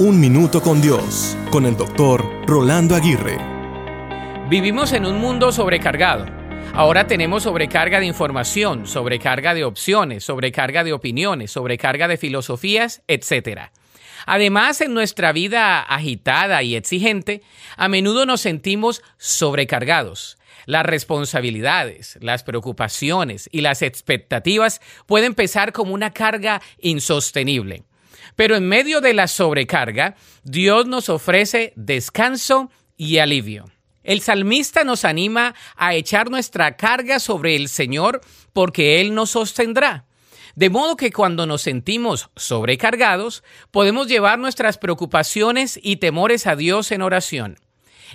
Un Minuto con Dios, con el doctor Rolando Aguirre. Vivimos en un mundo sobrecargado. Ahora tenemos sobrecarga de información, sobrecarga de opciones, sobrecarga de opiniones, sobrecarga de filosofías, etc. Además, en nuestra vida agitada y exigente, a menudo nos sentimos sobrecargados. Las responsabilidades, las preocupaciones y las expectativas pueden pesar como una carga insostenible. Pero en medio de la sobrecarga, Dios nos ofrece descanso y alivio. El salmista nos anima a echar nuestra carga sobre el Señor porque Él nos sostendrá. De modo que cuando nos sentimos sobrecargados, podemos llevar nuestras preocupaciones y temores a Dios en oración.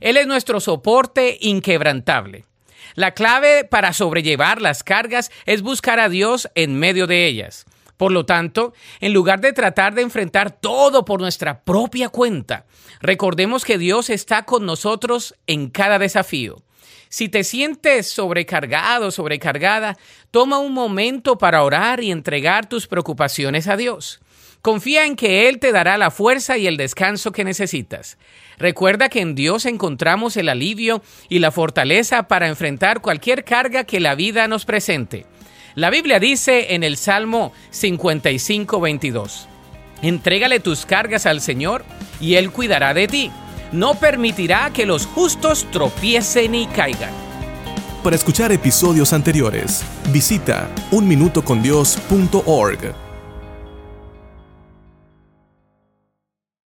Él es nuestro soporte inquebrantable. La clave para sobrellevar las cargas es buscar a Dios en medio de ellas. Por lo tanto, en lugar de tratar de enfrentar todo por nuestra propia cuenta, recordemos que Dios está con nosotros en cada desafío. Si te sientes sobrecargado, sobrecargada, toma un momento para orar y entregar tus preocupaciones a Dios. Confía en que Él te dará la fuerza y el descanso que necesitas. Recuerda que en Dios encontramos el alivio y la fortaleza para enfrentar cualquier carga que la vida nos presente. La Biblia dice en el Salmo 55, 22, Entrégale tus cargas al Señor y Él cuidará de ti. No permitirá que los justos tropiecen y caigan. Para escuchar episodios anteriores, visita unminutocondios.org.